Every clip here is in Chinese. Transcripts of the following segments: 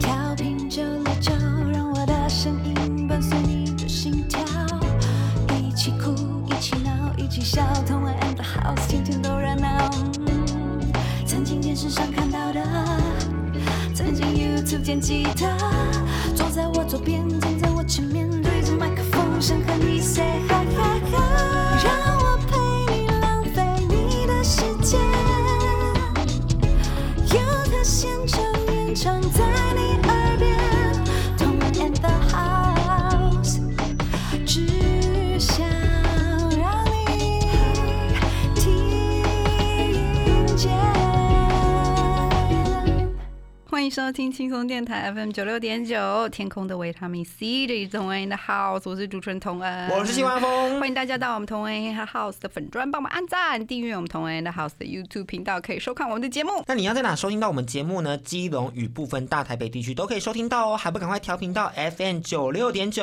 调频九六九，让我的声音伴随你的心跳，一起哭，一起闹，一起笑，同爱 and the house，天天都热闹。曾经电视上看到的，曾经 YouTube 见吉他，收听轻松电台 FM 九六点九，天空的维他命 C，这里是同恩的 House，我是主持人童恩，我是西华峰。欢迎大家到我们同恩和 House 的粉砖，帮忙按赞、订阅我们同恩的 House 的 YouTube 频道，可以收看我们的节目。那你要在哪收听到我们节目呢？基隆与部分大台北地区都可以收听到哦，还不赶快调频到 FM 九六点九？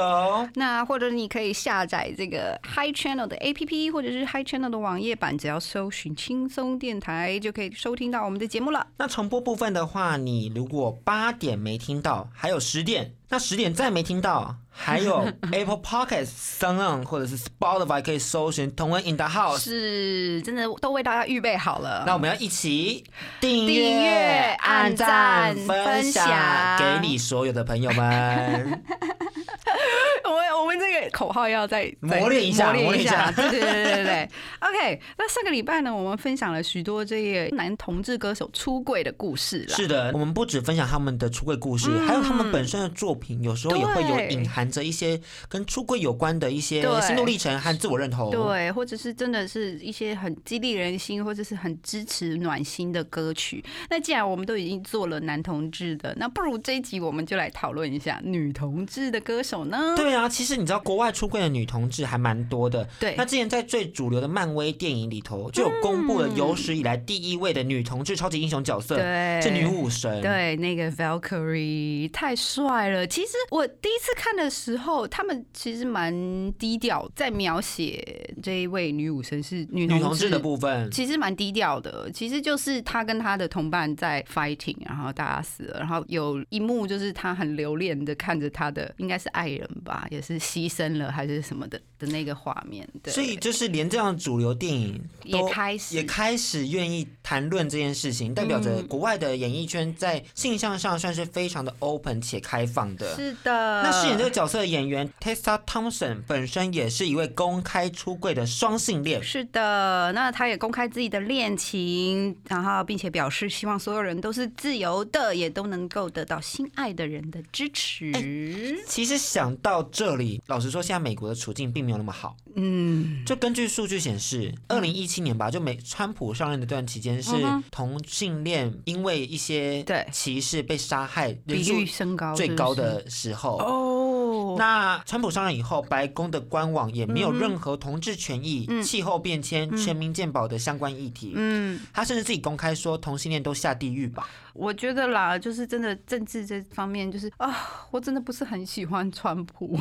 那或者你可以下载这个 Hi Channel 的 APP，或者是 Hi Channel 的网页版，只要搜寻轻松电台，就可以收听到我们的节目了。那重播部分的话，你如果我八点没听到，还有十点，那十点再没听到，还有 Apple Podcast、s o n 或者是 Spotify 可以搜寻同恩 in the house。是，真的都为大家预备好了。那我们要一起订订阅按赞分分享给你所有的朋友们。我们我们这个口号要再 再磨练一下磨练一下。对对对对对对。OK，那上个礼拜呢，我们分享了许多这个男同志歌手出柜的故事啦。是的，我们不只分享他们的出柜故事，还有他们本身的作品，有时候也会有隐含着一些跟出柜有关的一些对心路历程和自我认同。对，或者是真的是一些很激励人心，或者是很支持暖心的歌曲。那既然我们都已经做了男同志的，那不如这一集我们就来讨论一下女同志的歌手呢？对啊，其实你知道国外出柜的女同志还蛮多的。对那之前在最主流的漫威电影里头，就有公布了有史以来第一位的女同志超级英雄角色，对是女武神。对，那个 Valkyrie 太帅了。其实我第一次看的时候，他们其实蛮低调，在描写这一位女武神是女同女同志的部分。其实蛮低调的，其实就是他跟他的同伴在 fighting，然后大家死了，然后有一幕就是他很留恋的看着他的应该是爱人吧，也是牺牲了还是什么的的那个画面。对，所以就是连这样主流电影也开始也开始愿意谈论这件事情，代表着嗯国外的演艺圈在性向上算是非常的 open 且开放的。是的。那饰演这个角色的演员 Tessa Thompson 本身也是一位公开出柜的双性恋。是的，那他也公开自己的恋情，然后并且表示希望所有人都是自由的，也都能够得到心爱的人的支持。其实想到这里，老实说，现在美国的处境并没有那么好。嗯，就根据数据显示，二零一七年吧，就美川普上任的这段期间，是同性恋因为一些对歧视被杀害人比数率升高最高的时候。哦，那川普上任以后，白宫的官网也没有任何同志权益、嗯气候变迁、全民健保的相关议题。嗯，他甚至自己公开说，同性恋都下地狱吧。我觉得啦，就是真的政治这方面，就是啊，我真的不是很喜欢川普。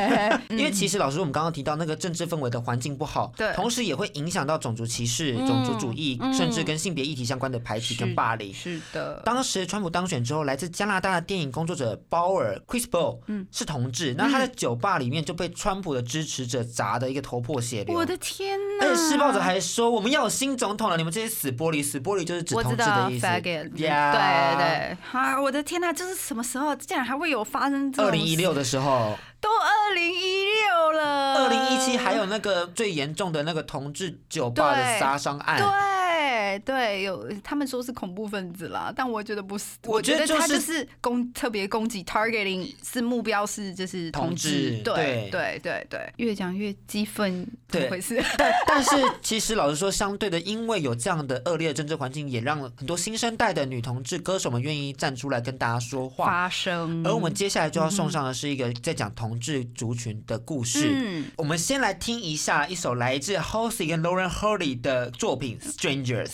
因为其实老师，我们刚刚提到那个政治氛围的环境不好，对同时也会影响到种族歧视、嗯种族主义，嗯甚至跟性别议题相关的排挤跟霸凌。是的，当时川普当选之后，来自加拿大的电影工作者鲍尔 （Chris b o w 嗯是同志，那他在酒吧里面就被川普的支持者砸的一个头破血流。我的天哪！而且施暴者还说：“我们要有新总统了，你们这些死玻璃，死玻璃就是指同志的意思。对对，啊，我的天呐，这是什么时候？竟然还会有发生这种？二零一六的时候，都二零一六了，二零一七还有那个最严重的那个同志酒吧的杀伤案。对对，有他们说是恐怖分子啦，但我觉得不是，我我觉得他就是攻特别攻击 targeting 是目标是就是同同志志，对对对对对，越讲越激愤，怎么对回事？但但是其实老实说，相对的，因为有这样的恶劣的政治环境，也让很多新生代的女同志歌手们愿意站出来跟大家说话。发声，而我们接下来就要送上的是一个在讲同志族群的故事。嗯，我们先来听一下一首来自 Halsey 跟 Lauren Hurley 的作品《Strangers》。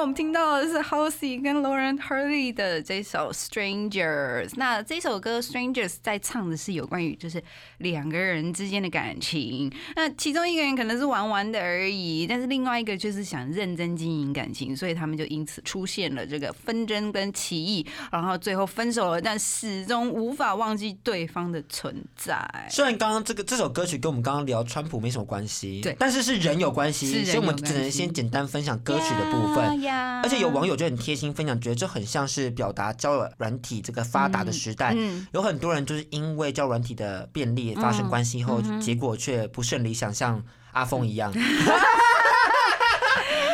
我们听到的是 Halsey 跟 Lauren Hurley 的这首 Strangers。那这首歌 Strangers 在唱的是有关于就是两个人之间的感情。那其中一个人可能是玩玩的而已，但是另外一个就是想认真经营感情，所以他们就因此出现了这个纷争跟歧义，然后最后分手了，但始终无法忘记对方的存在。虽然刚刚这个这首歌曲跟我们刚刚聊川普没什么关系，对但是是人有关系，是所以我们只能先简单分享歌曲的部分。呀而且有网友就很贴心分享，觉得这很像是表达交友软体这个发达的时代，嗯有很多人就是因为交友软体的便利发生关系后，嗯结果却不甚理想，像阿峰一样。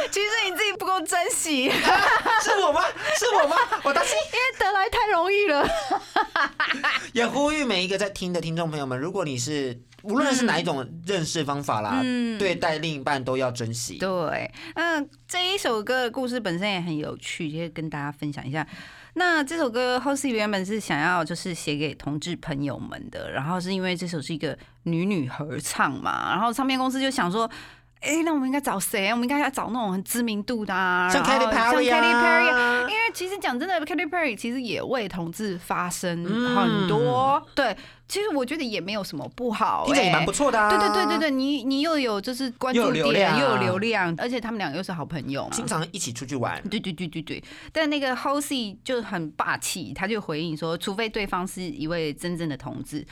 其实你自己不够珍惜，是我吗？是我吗？我担心，因为得来太容易了。也呼吁每一个在听的听众朋友们，如果你是无论是哪一种认识方法啦，嗯对待另一半都要珍惜。对，那这一首歌的故事本身也很有趣，也跟大家分享一下。那这首歌 Halsey 原本是想要就是写给同志朋友们的，然后是因为这首是一个女女合唱嘛，然后唱片公司就想说。哎、那我们应该找谁？我们应该要找那种很知名度的、啊，像 Katy Perry 啊因为其实讲真的，Katy Perry 其实也为同志发声嗯很多。对，其实我觉得也没有什么不好、听着也哎蛮不错的啊。对对对对对，你你又有就是关注点，量又有流量，而且他们两个又是好朋友嘛。经常一起出去玩。对对对对对，但那个 Halsey 就很霸气，他就回应说，除非对方是一位真正的同志，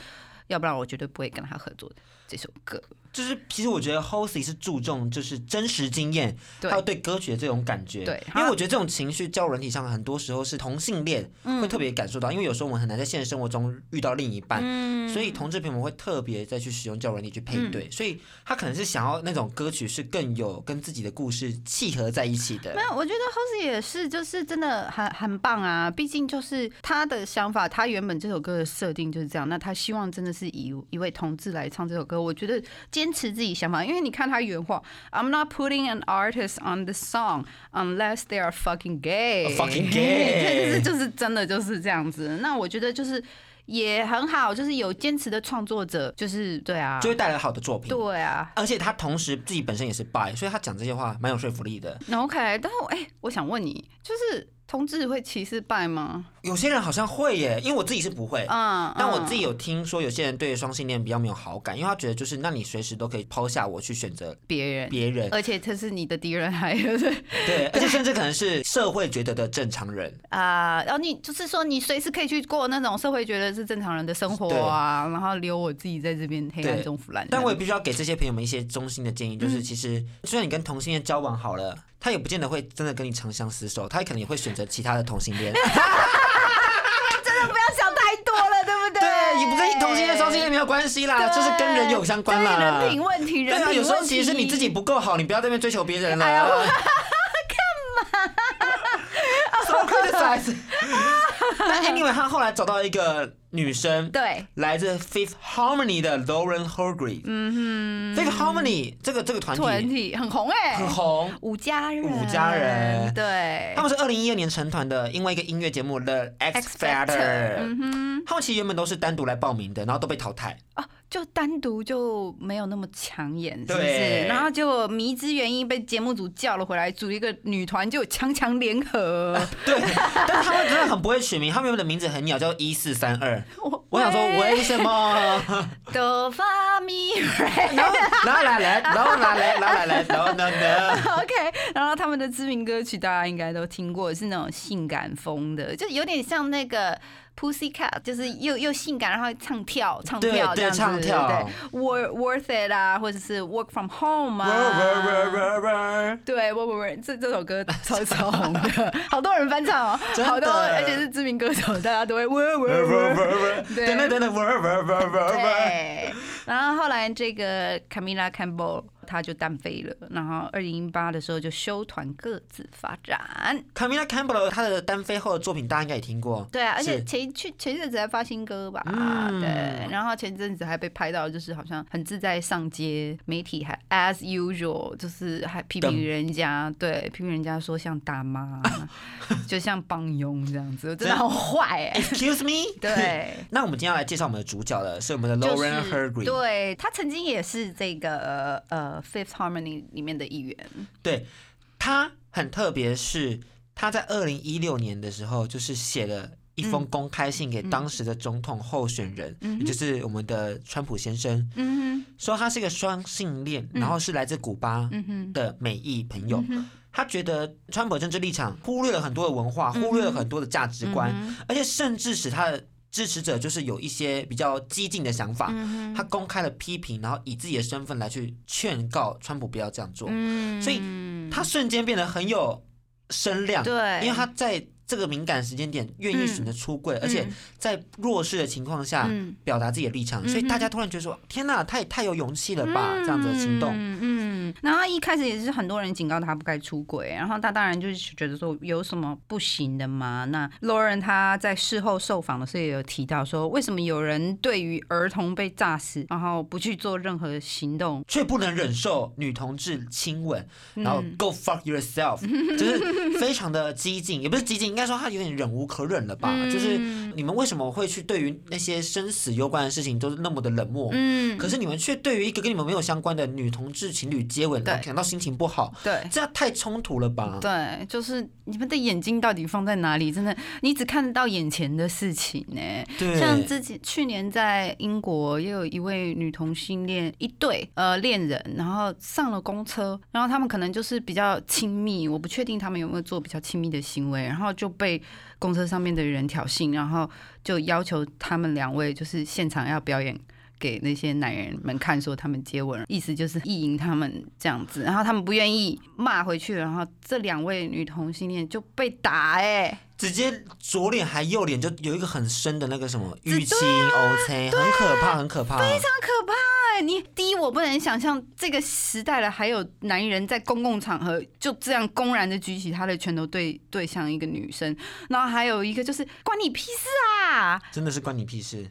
要不然我绝对不会跟他合作的这首歌。就是其实我觉得 Halsey 是注重就是真实经验，对还有对歌曲的这种感觉。对因为我觉得这种情绪交友软体上很多时候是同性恋嗯会特别感受到，因为有时候我们很难在现实生活中遇到另一半。嗯所以同志朋友们会特别再去使用交友软体去配对，所以他可能是想要那种歌曲是更有跟自己的故事契合在一起的没。有，我觉得 Halsey 也是，就是真的很很棒啊。毕竟就是他的想法，他原本这首歌的设定就是这样。那他希望真的是以一位同志来唱这首歌，我觉得坚持自己想法，因为你看他原话，I'm not putting an artist on the song unless they are fucking gay。fucking gay 这 就是真的就是这样子。那我觉得就是也很好，就是有坚持的创作者，就是对啊，就会带来好的作品。对啊。而且他同时自己本身也是 bi，所以他讲这些话蛮有说服力的。OK，但是我哎、我想问你，就是同志会歧视拜吗？有些人好像会耶，因为我自己是不会。嗯，嗯但我自己有听说，有些人对双性恋比较没有好感，因为他觉得就是，那你随时都可以抛下我去选择别人，别人，而且他是你的敌人，还有对对，而且甚至可能是社会觉得的正常人。啊，然后你就是说你随时可以去过那种社会觉得是正常人的生活啊，然后留我自己在这边黑暗中腐烂。但我也必须要给这些朋友们一些衷心的建议，嗯就是其实虽然你跟同性恋交往好了，他也不见得会真的跟你长相厮守，他可能也会选择其他的同性恋。真的不要想太多了，对不对？对，也不跟同性恋、双性恋没有关系啦，对就是跟人有相关对啦。人品问题，人对啊，有时候品问题。其实是你自己不够好，你不要在那边追求别人了。哎呀我什么 criticize？那 anyway，他后来找到一个女生，对，来自 Fifth Harmony 的 Lauren Hargrave。嗯哼，Fifth Harmony 这个这个团团体体很红哎，很红，五家人，五家人。对。他，们是二零一二年成团的，因为一个音乐节目 The X Factor，Factor。嗯哼，他们其实原本都是单独来报名的，然后都被淘汰。哦，就单独就没有那么抢眼，是不是？然后就迷之原因被节目组叫了回来，组一个女团，就强强联合。对，但是他们真的很不会取名，他们的名字很鸟，叫一四三二。我我想说为什么？哆发咪瑞。然后然后来来，然后来来，然后来来，然后呢呢？OK，然后他们的知名歌曲大家应该都听过，是那种性感风的，就有点像那个 Pussycat，就是又又性感，然后唱跳唱对对跳这样子，唱跳。对，Worth Worth It 啊，或者是 Work from Home 啊，对，我我我这这首歌超超红 的，好多人翻唱哦，好多，而且是知名歌手，大家都会 Work Work 对。等等等等，对，然后后来这个 Camila Campbell 他就单飞了，然后二零一八的时候就休团各自发展。Camila Campbell 她的单飞后的作品，大家应该也听过。对啊，而且前去前一阵子还发新歌吧，嗯对，然后前阵子还被拍到，就是好像很自在上街，媒体还 as usual，就是还批评人家，对，批评人家说像大妈，就像帮佣这样子，真的好坏哎、Excuse me。对。那我们今天要来介绍我们的主角了，是我们的 Lauren 是 Hergrave。对他曾经也是这个呃 Fifth Harmony 里面的一员，对，他很特别是他在二零一六年的时候，就是写了。一封公开信给当时的总统候选人，嗯也就是我们的川普先生，嗯说他是一个双性恋，然后是来自古巴的美裔朋友。嗯他觉得川普政治立场忽略了很多的文化，忽略了很多的价值观，嗯而且甚至使他的支持者就是有一些比较激进的想法。嗯他公开了批评，然后以自己的身份来去劝告川普不要这样做，嗯所以他瞬间变得很有声量。对，因为他在这个敏感时间点愿意选择出柜，而且在弱势的情况下嗯表达自己的立场，嗯所以大家突然觉得说：“天哪，他也太有勇气了吧！”这样子的行动。嗯嗯，然后他一开始也是很多人警告他不该出轨，然后他当然就是觉得说有什么不行的嘛。那 Lauren 他在事后受访的时候也有提到说，为什么有人对于儿童被炸死，然后不去做任何行动？却不能忍受女同志亲吻，然后嗯 go fuck yourself，就是非常的激进，也不是激进，应该说他有点忍无可忍了吧？嗯就是你们为什么会去对于那些生死攸关的事情都是那么的冷漠？嗯，可是你们却对于一个跟你们没有相关的女同志情侣接吻，对感到心情不好，对。这样太冲突了吧？对，就是你们的眼睛到底放在哪里？真的，你只看得到眼前的事情呢。对，像自己去年在英国也有一位女同性恋一对呃恋人，然后上了公车，然后他们可能就是比较亲密，我不确定他们有没有做比较亲密的行为，然后就被公车上面的人挑衅，然后就要求他们两位就是现场要表演。给那些男人们看，说他们接吻，意思就是意淫他们这样子，然后他们不愿意骂回去，然后这两位女同性恋就被打、哎，直接左脸还右脸就有一个很深的那个什么淤青、啊 OK，很可怕，很可怕。非常可怕哎！你第一，我不能想象这个时代了，还有男人在公共场合就这样公然的举起他的拳头对对向一个女生，然后还有一个就是关你屁事啊！真的是关你屁事！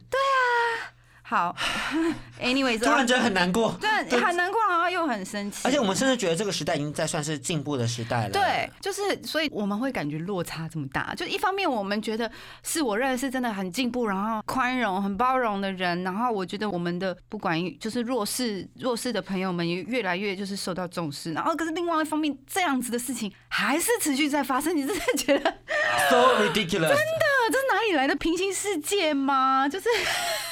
好，anyways，突然觉得很难过。对很难过，然后又很生气，而且我们甚至觉得这个时代已经在算是进步的时代了。对，就是所以我们会感觉落差这么大。就一方面，我们觉得是我认识真的很进步，然后宽容、很包容的人，然后我觉得我们的不管就是弱势弱势的朋友们也越来越就是受到重视。然后可是另外一方面，这样子的事情还是持续在发生，你真的觉得，so ridiculous。真的这哪里来的平行世界吗？就是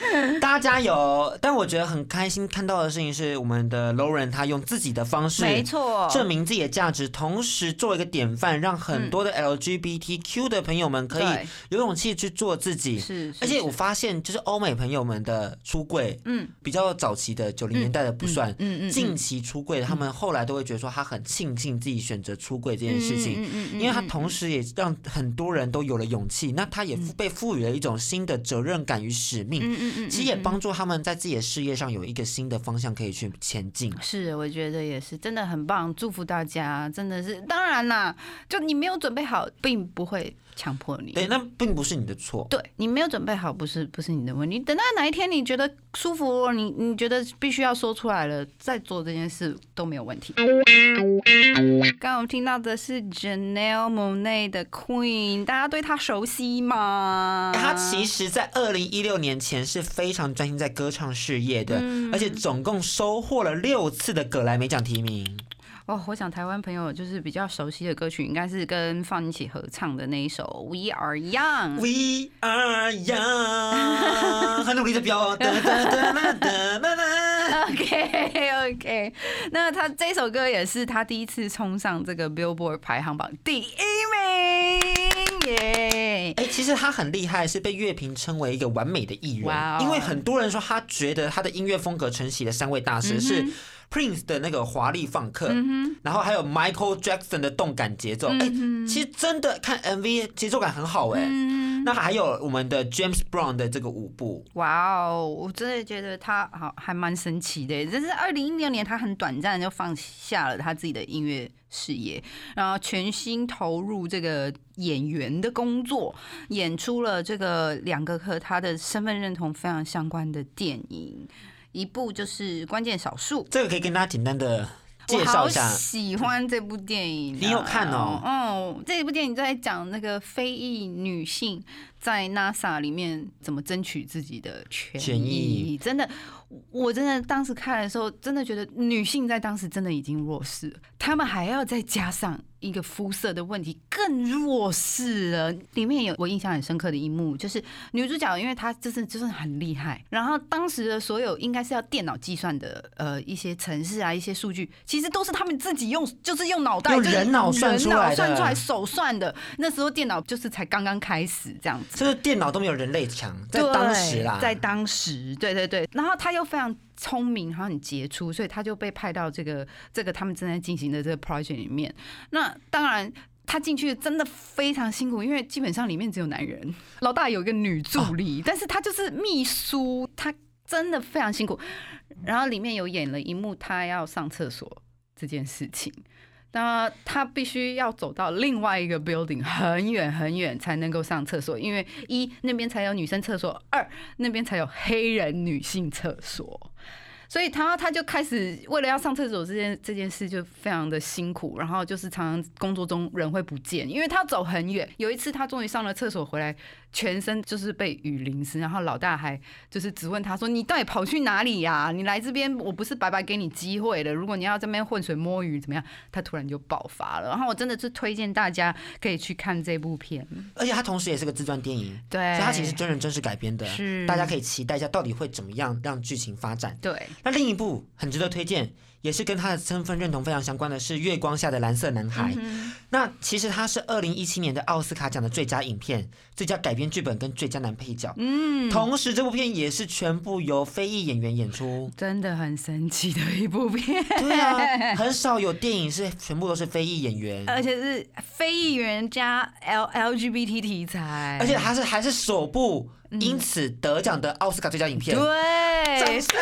大家加油！但我觉得很开心看到的事情是，我们的 Lauren 他用自己的方式，没错，证明自己的价值，同时做一个典范，让很多的 LGBTQ 的朋友们可以有勇气去做自己。是，而且我发现，就是欧美朋友们的出柜，嗯。比较早期的九零年代的不算，嗯嗯，近期出柜的，他们后来都会觉得说他很庆幸自己选择出柜这件事情，嗯嗯嗯因为他同时也让很多人都有了勇气，那他也被赋予了一种新的责任感与使命，嗯嗯嗯，其实也嗯帮助他们在自己的事业上有一个新的方向可以去前进。是，我觉得也是，真的很棒，祝福大家，真的是，当然啦，就你没有准备好，并不会强迫你。对，那并不是你的错。对你没有准备好，不是不是你的问题。等到哪一天你觉得舒服，你你觉得必须要说出来了，再做这件事都没有问题。刚刚我们听到的是 Janelle Monae 的 Queen，大家对她熟悉吗？她其实，在二零一六年前是非常专心在歌唱事业的，而且总共收获了六次的葛莱美奖提名。哦，我想台湾朋友就是比较熟悉的歌曲，应该是跟放一起合唱的那一首《We Are Young》。We are young，很努力的飙，哒哒哒哒哒哒哒。OK OK，那他这首歌也是他第一次冲上这个 Billboard 排行榜第一名，耶！哎、其实他很厉害，是被乐评称为一个完美的艺人。因为很多人说他觉得他的音乐风格承袭了三位大师嗯是 Prince 的那个华丽放克，然后还有 Michael Jackson 的动感节奏。哎、嗯其实真的看 MV 节奏感很好哎、那还有我们的 James Brown 的这个舞步，哇哦，我真的觉得他好还蛮神奇的。耶。这是二零一六年，他很短暂就放下了他自己的音乐事业，然后全心投入这个演员的工作，演出了这个两个和他的身份认同非常相关的电影，一部就是《关键少数》。这个可以跟大家简单的介绍一下。我好喜欢这部电影啊、你有看哦？嗯，这部电影在讲那个非裔女性在 NASA 里面怎么争取自己的权权益。真的，我真的当时看的时候，真的觉得女性在当时真的已经弱势了，她们还要再加上一个肤色的问题，更弱势了。里面有我印象很深刻的一幕，就是女主角，因为她真是就是很厉害，然后当时的所有应该是要电脑计算的呃一些程式啊一些数据，其实都是他们自己用，就是用脑袋，用人脑算出来的人脑算出来手算的。那时候电脑就是才刚刚开始这样子。就是电脑都没有人类强，在当时啦，在当时，对对对，然后他又非常聪明，然后很杰出，所以他就被派到这个这个他们正在进行的这个 project 里面。那当然。他进去真的非常辛苦，因为基本上里面只有男人，老大有一个女助理，但是他就是秘书，他真的非常辛苦。然后里面有演了一幕，他要上厕所这件事情。那他必须要走到另外一个 building 很远很远才能够上厕所，因为一那边才有女生厕所，二那边才有黑人女性厕所。所以他他就开始为了要上厕所这件这件事就非常的辛苦，然后就是常常工作中人会不见，因为他走很远。有一次他终于上了厕所回来，全身就是被雨淋湿，然后老大还就是质问他说：“你到底跑去哪里呀、你来这边我不是白白给你机会了？如果你要这边浑水摸鱼怎么样？”他突然就爆发了。然后我真的是推荐大家可以去看这部片，而且它同时也是个自传电影，对，所以它其实真人真事改编的，是大家可以期待一下到底会怎么样让剧情发展。对那另一部很值得推荐，也是跟他的身份认同非常相关的是《月光下的蓝色男孩》。嗯那其实它是二零一七年的奥斯卡奖的最佳影片、最佳改编剧本跟最佳男配角。嗯，同时，这部片也是全部由非裔演员演出。真的很神奇的一部片。对啊，很少有电影是全部都是非裔演员，而且是非议员加 L LGBT 题材，而且它是还是首部因此得奖的奥斯卡最佳影片。嗯对，掌声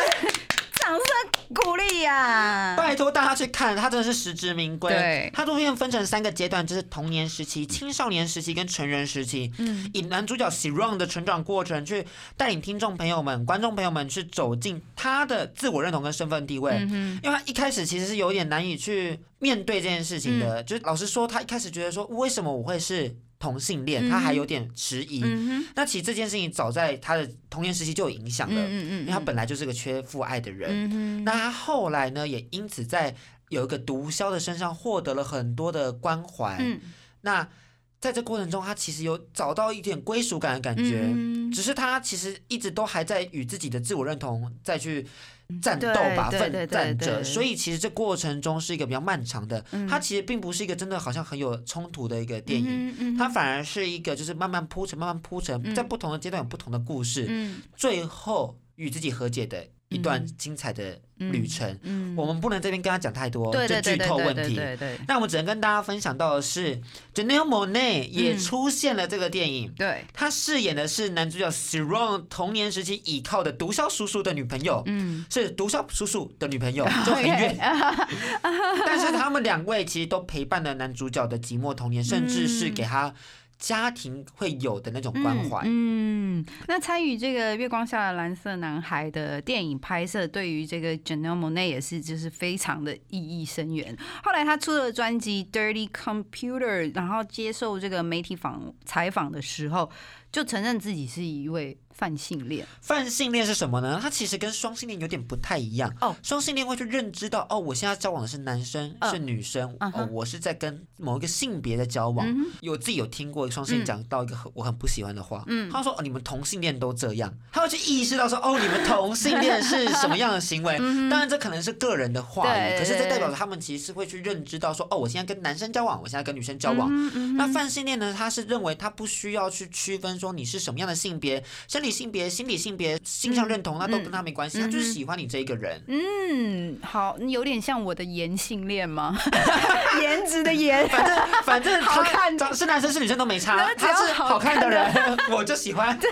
掌声鼓励呀！拜托大家去看，他真的是实至名归。对他这部片分成三个阶段，就是童年时期、青少年时期跟成人时期。嗯，以男主角 Siron 的成长过程，去带领听众朋友们、观众朋友们去走进他的自我认同跟身份地位。嗯因为他一开始其实是有点难以去面对这件事情嗯的，就是老实说，他一开始觉得说，为什么我会是同性恋，他还有点迟疑。嗯那其实这件事情早在他的童年时期就有影响了，嗯嗯因为他本来就是个缺父爱的人。嗯，那他后来呢，也因此在有一个毒枭的身上获得了很多的关怀。嗯那在这过程中，他其实有找到一点归属感的感觉，嗯只是他其实一直都还在与自己的自我认同再去战斗吧，奋战着。所以其实这过程中是一个比较漫长的，嗯它其实并不是一个真的好像很有冲突的一个电影。嗯嗯它反而是一个，就是慢慢铺陈，慢慢铺陈，嗯在不同的阶段有不同的故事，嗯最后与自己和解的一段精彩的旅程。嗯。我们不能这边跟他讲太多，对对这剧透问题。对对那我们只能跟大家分享到的是 j a n e l Monet 也嗯。出现了这个电影。对，他饰演的是男主角 Siron 童年时期倚靠的毒枭叔叔的女朋友，嗯，是毒枭叔叔的女朋友，就很远。但是他们两位其实都陪伴了男主角的寂寞童年，甚至是给他家庭会有的那种关怀。嗯，嗯那参与这个《月光下的蓝色男孩》的电影拍摄，对于这个 Janelle Monet 也是就是非常的意义深远。后来他出了专辑《Dirty Computer》，然后接受这个媒体访采访的时候，就承认自己是一位泛性恋。泛性恋是什么呢？它其实跟双性恋有点不太一样。哦双性恋会去认知到，哦，我现在交往的是男生，嗯是女生，哦，我是在跟某一个性别的交往。嗯有自己有听过双性恋讲到一个很我很不喜欢的话，嗯他说哦，你们同性恋都这样，他会去意识到说，哦，你们同性恋是什么样的行为。当然，这可能是个人的话语，可是这代表着他们其实是会去认知到说，哦，我现在跟男生交往，我现在跟女生交往。那泛性恋呢？他是认为他不需要去区分说你是什么样的性别、生理性别、心理性别、性向认同，那都跟他没关系，他就是喜欢你这一个人。嗯，好，有点像我的颜性恋吗？颜值的颜，反正反正他好看长是男生是女生都没差他是好好看的人，我就喜欢。对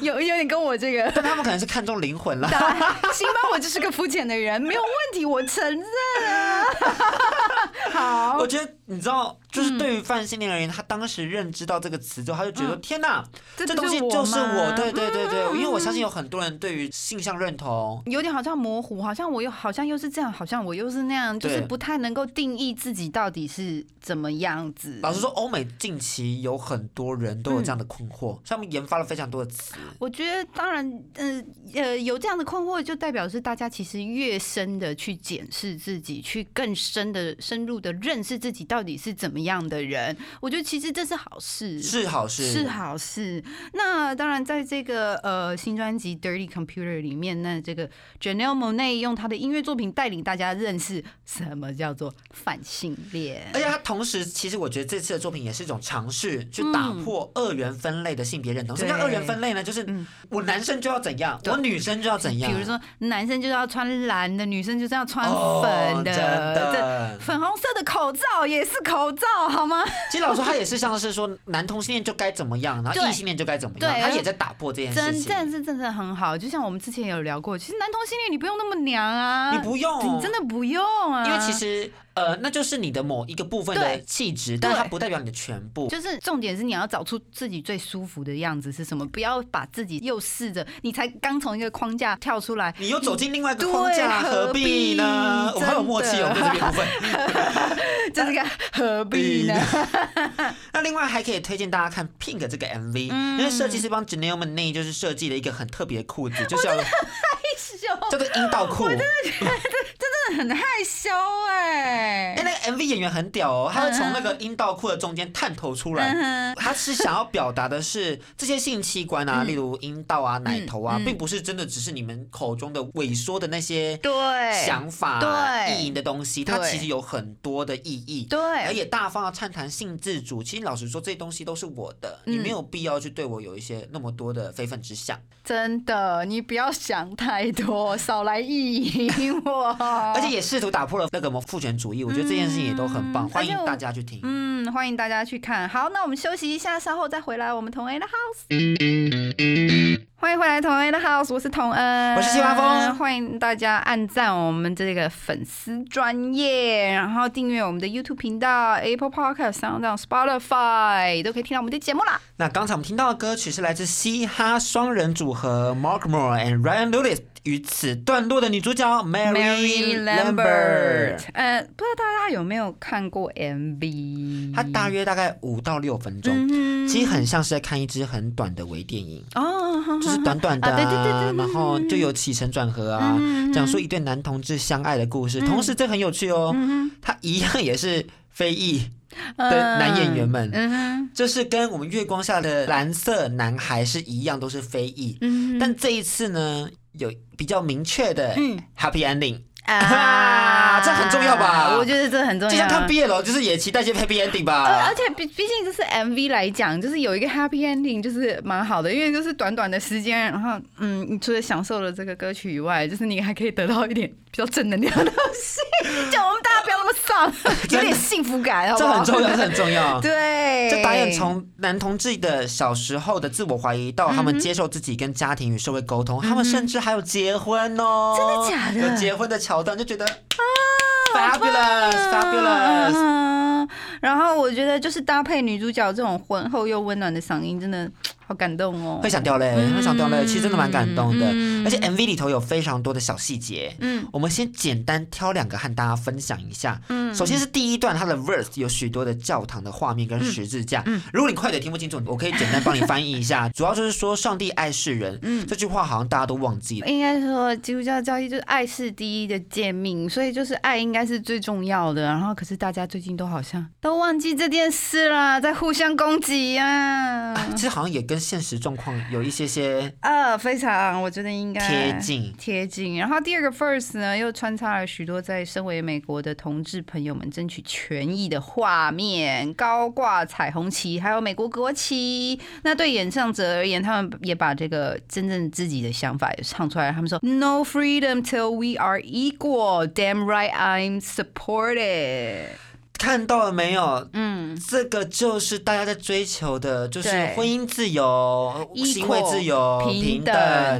有有点跟我这个。但他们可能是看中灵魂了。行吧，我就是个肤浅的人，没有问题，我承认啊。好我，觉得你知道，就就是对于泛性恋而言，他当时认知到这个词之后，他就觉得、嗯天哪，这东西就是我，对对对对，嗯因为我相信有很多人对于性向认同。有点好像模糊，好像我又好像又是这样，好像我又是那样，就是不太能够定义自己到底是怎么样子。老实说，欧美近期有很多人都有这样的困惑，所以他们研发了非常多的词。我觉得当然，呃呃，有这样的困惑，就代表是大家其实越深的去检视自己，去更深的、深入的认识自己到底是怎么样的人。我觉得其实这是好事，是好事，是好事。那当然，在这个呃新专辑《Dirty Computer》里面，那这个 Janelle Monet 用他的音乐作品带领大家认识什么叫做反性恋。而且他同时，其实我觉得这次的作品也是一种尝试，去打破二元分类的性别认同。什么叫二元分类呢？就是嗯我男生就要怎样，我女生就要怎样。比如说，男生就是要穿蓝的，女生就是要穿哦粉的，粉红色的口罩也是口罩，好吗？其实老实说，他也是像是说男同性恋就该怎么样，然后异性恋就该怎么样，他也在打破这件事真情。正是真的很好，就像我们之前有聊过，其实男同性恋你不用那么娘啊，你不用，你真的不用啊，因为其实呃，那就是你的某一个部分的气质，但它不代表你的全部。就是重点是你要找出自己最舒服的样子是什么，不要把自己又试着你才刚从一个框架跳出来，你又走进另外一个框架，何必呢？必我们很有默契哦，这边部分。就是个何必呢？那另外还可以推荐大家看 Pink 这个 MV，、嗯因为设计师帮 Janelle Monáe 就是设计了一个很特别的裤子，就是要叫做阴道裤。很害羞哎、哎、那个 MV 演员很屌哦，他会从那个阴道裤的中间探头出来，嗯他是想要表达的是这些性器官啊，例如阴道啊、奶头啊，嗯。并不是真的只是你们口中的萎缩的那些对想法、对。意淫的东西，它其实有很多的意义。对。而且大方的畅谈性自主，其实老实说，这些东西都是我的，你嗯没有必要去对我有一些那么多的非分之想。真的，你不要想太多，少来意淫我。而且也试图打破了那个父权主义，我觉得这件事情也都很棒，嗯欢迎大家去听。嗯，欢迎大家去看。好，那我们休息一下，稍后再回来。我们同 A 的 House，欢迎回来同恩的 House，我是童恩，我是西华峰欢迎大家按赞我们这个粉丝专业，然后订阅我们的 YouTube 频道、Apple Podcast、Sound、Spotify 都可以听到我们的节目啦。那刚才我们听到的歌曲是来自嘻哈双人组合 Mark Moore and Ryan Lewis 与此段落的女主角 Mary Lambert。呃，不知道大家有没有看过 MV？它大约大概五到六分钟，嗯其实很像是在看一支很短的微电影，哦，就是短短的、啊对对对对对然后就有起承转合啊，嗯讲述一对男同志相爱的故事。同时，这很有趣哦，嗯它一样也是非裔的男演员们，嗯就是跟我们月光下的蓝色男孩是一样，都是非裔。嗯。但这一次呢，有比较明确的嗯。happy ending，、啊这很重要吧我觉得这很重要。就像看毕业了，就是也期待一些 happy ending 呃，吧而。且毕毕竟这是 MV 来讲，就是有一个 happy ending，就是蛮好的，因为就是短短的时间，然后嗯，你除了享受了这个歌曲以外，就是你还可以得到一点比较正能量的东西，叫我们大家不要那么丧，有点幸福感，好不好？这很重要，这很重要。对，这导演从男同志的小时候的自我怀疑，到他们接受自己跟家庭与社会沟通，他们甚至还有结婚哦，真的假的有结婚的桥段，就觉得 fabulous fabulous。嗯，然后我觉得就是搭配女主角这种浑厚又温暖的嗓音，真的好感动哦。会想掉泪，会想掉泪，其实真的蛮感动的。嗯而且 MV 里头有非常多的小细节，嗯我们先简单挑两个和大家分享一下。嗯首先是第一段，它的 verse 有许多的教堂的画面跟十字架。嗯如果你快点听不清楚，我可以简单帮你翻译一下。主要就是说上帝爱世人，嗯这句话好像大家都忘记了。应该说，基督教教义就是爱是第一的诫命，所以就是爱应该是最重要的。然后，可是大家最近都好像都忘记这件事啦，在互相攻击呀、啊，其实好像也跟现实状况有一些些啊，非常，我觉得应该贴近。贴近。然后第二个 first 呢，又穿插了许多在身为美国的同志朋友们争取权益的画面，高挂彩虹旗，还有美国国旗。那对演唱者而言，他们也把这个真正自己的想法也唱出来。他们说：“No freedom till we are equal. Damn right, I'm supported。看到了没有？”嗯，这个就是大家在追求的，就是婚姻自由、行为自由、平等，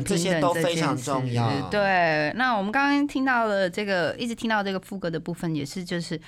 这平些都非常重要。对，那我们刚刚听到了这个，一直听到这个副歌的部分，也是就是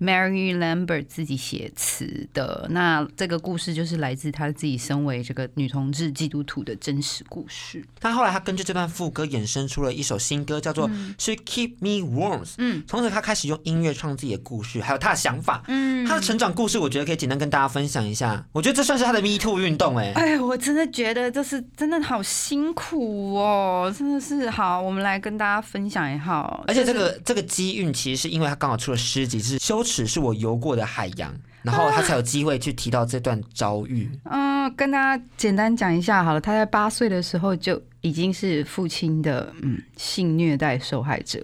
Mary Lambert 自己写词的。那这个故事就是来自她自己身为这个女同志基督徒的真实故事。但后来她根据这段副歌衍生出了一首新歌，叫做《She Keep Me Warm》。嗯从此她开始用音乐唱自己的故事，还有她的想法。嗯他的成长故事，我觉得可以简单跟大家分享一下。我觉得这算是他的 Me Too 运动、哎，哎，我真的觉得这是真的好辛苦哦，真的是好，我们来跟大家分享一下哦。而且这就是个这个机运其实是因为他刚好出了诗集，是羞耻是我游过的海洋，然后他才有机会去提到这段遭遇。嗯，跟大家简单讲一下好了。他在八岁的时候就已经是父亲的嗯性虐待受害者，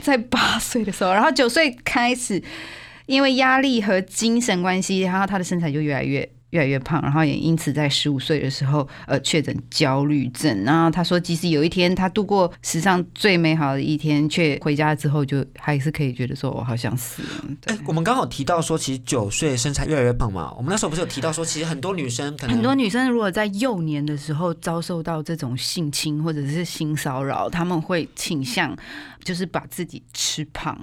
在八岁的时候，然后九岁开始，因为压力和精神关系，然后他的身材就越来越。越来越胖，然后也因此在十五岁的时候，呃，确诊焦虑症。然后他说，即使有一天他度过史上最美好的一天，却回家之后就还是可以觉得说，我好想死了。我们刚好提到说，其实九岁身材越来越胖嘛。我们那时候不是有提到说，其实很多女生可能很多女生如果在幼年的时候遭受到这种性侵或者是性骚扰，他们会倾向就是把自己吃胖，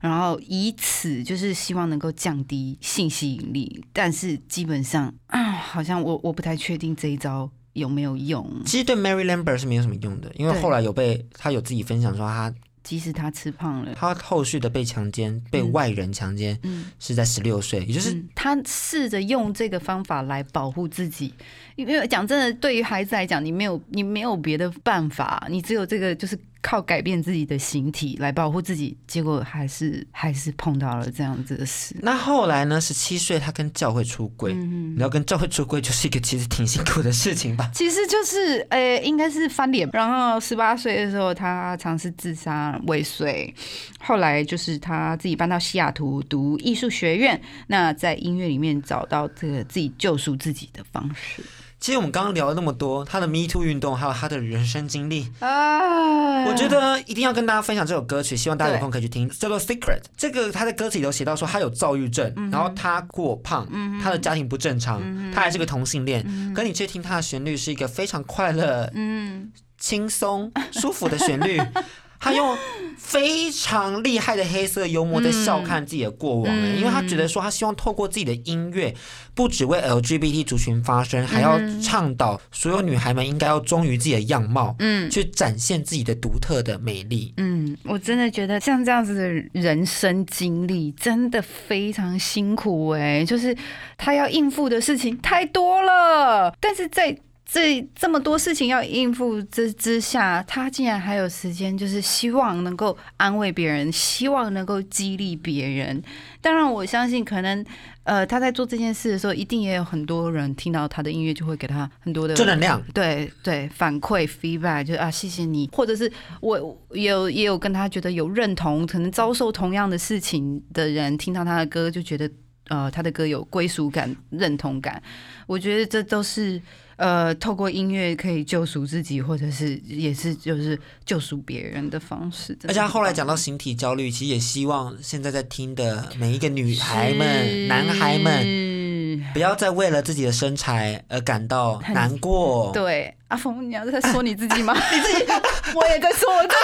然后以此就是希望能够降低性吸引力。但是基本上啊，好像我我不太确定这一招有没有用。其实对 Mary Lambert 是没有什么用的，因为后来有被他有自己分享说他即使他吃胖了，他后续的被强奸、被嗯外人强奸嗯，是在十六岁，也就是嗯，他试着用这个方法来保护自己，因为讲真的，对于孩子来讲，你没有你没有别的办法，你只有这个就是靠改变自己的形体来保护自己，结果还是还是碰到了这样子的事。那后来呢？十七岁他跟教会出柜，嗯你要跟教会出轨就是一个其实挺辛苦的事情吧？其实就是呃，应该是翻脸。然后十八岁的时候，他尝试自杀未遂，后来就是他自己搬到西雅图读艺术学院，那在音乐里面找到这个自己救赎自己的方式。其实我们刚刚聊了那么多，他的 Me Too 运动，还有他的人生经历，啊。我觉得一定要跟大家分享这首歌曲，希望大家有空可以去听，叫做《Secret》。这个他在歌词里头写到说他有躁郁症，嗯然后他过胖，他的家庭不正常，他还是个同性恋。可你却听他的旋律是一个非常快乐、嗯，轻松、舒服的旋律。他用非常厉害的黑色幽默在笑看自己的过往、欸嗯因为他觉得说他希望透过自己的音乐，不只为 LGBT 族群发声，还要倡导所有女孩们应该要忠于自己的样貌，嗯去展现自己的独特的美丽。嗯，我真的觉得像这样子的人生经历真的非常辛苦哎、就是他要应付的事情太多了，但是在这这么多事情要应付之之下，他竟然还有时间，就是希望能够安慰别人，希望能够激励别人。当然，我相信可能。呃，他在做这件事的时候，一定也有很多人听到他的音乐，就会给他很多的正能量，对对，反馈 feedback 就是啊，谢谢你，或者是我有也有跟他觉得有认同，可能遭受同样的事情的人，听到他的歌就觉得呃他的歌有归属感、认同感，我觉得这都是呃透过音乐可以救赎自己，或者是也是就是救赎别人的方式。而且他后来讲到形体焦虑，其实也希望现在在听的每一个女孩们、男孩们，不要再为了自己的身材而感到难过。对，阿峰，你要在说你自己吗？你自己，我也在说我自己。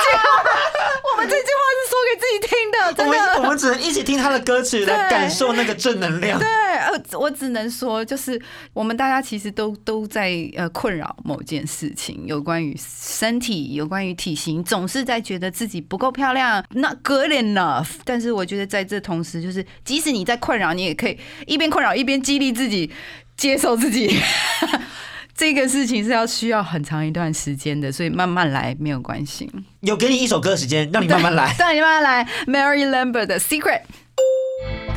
我们这句话是说给自己听的，我们真的。我们只能一起听他的歌曲来感受那个正能量。对，呃，我只能说，就是我们大家其实都都在呃困扰某件事情，有关于身体，有关于体型，总是在觉得自己不够漂亮，not good enough。但是我觉得在这同时，就是即使你在困扰，你也可以一边困扰一边激励自己，接受自己。这个事情是要需要很长一段时间的，所以慢慢来没有关系。有给你一首歌的时间，让你慢慢来。让，你慢慢来。Mary Lambert 的 Secret。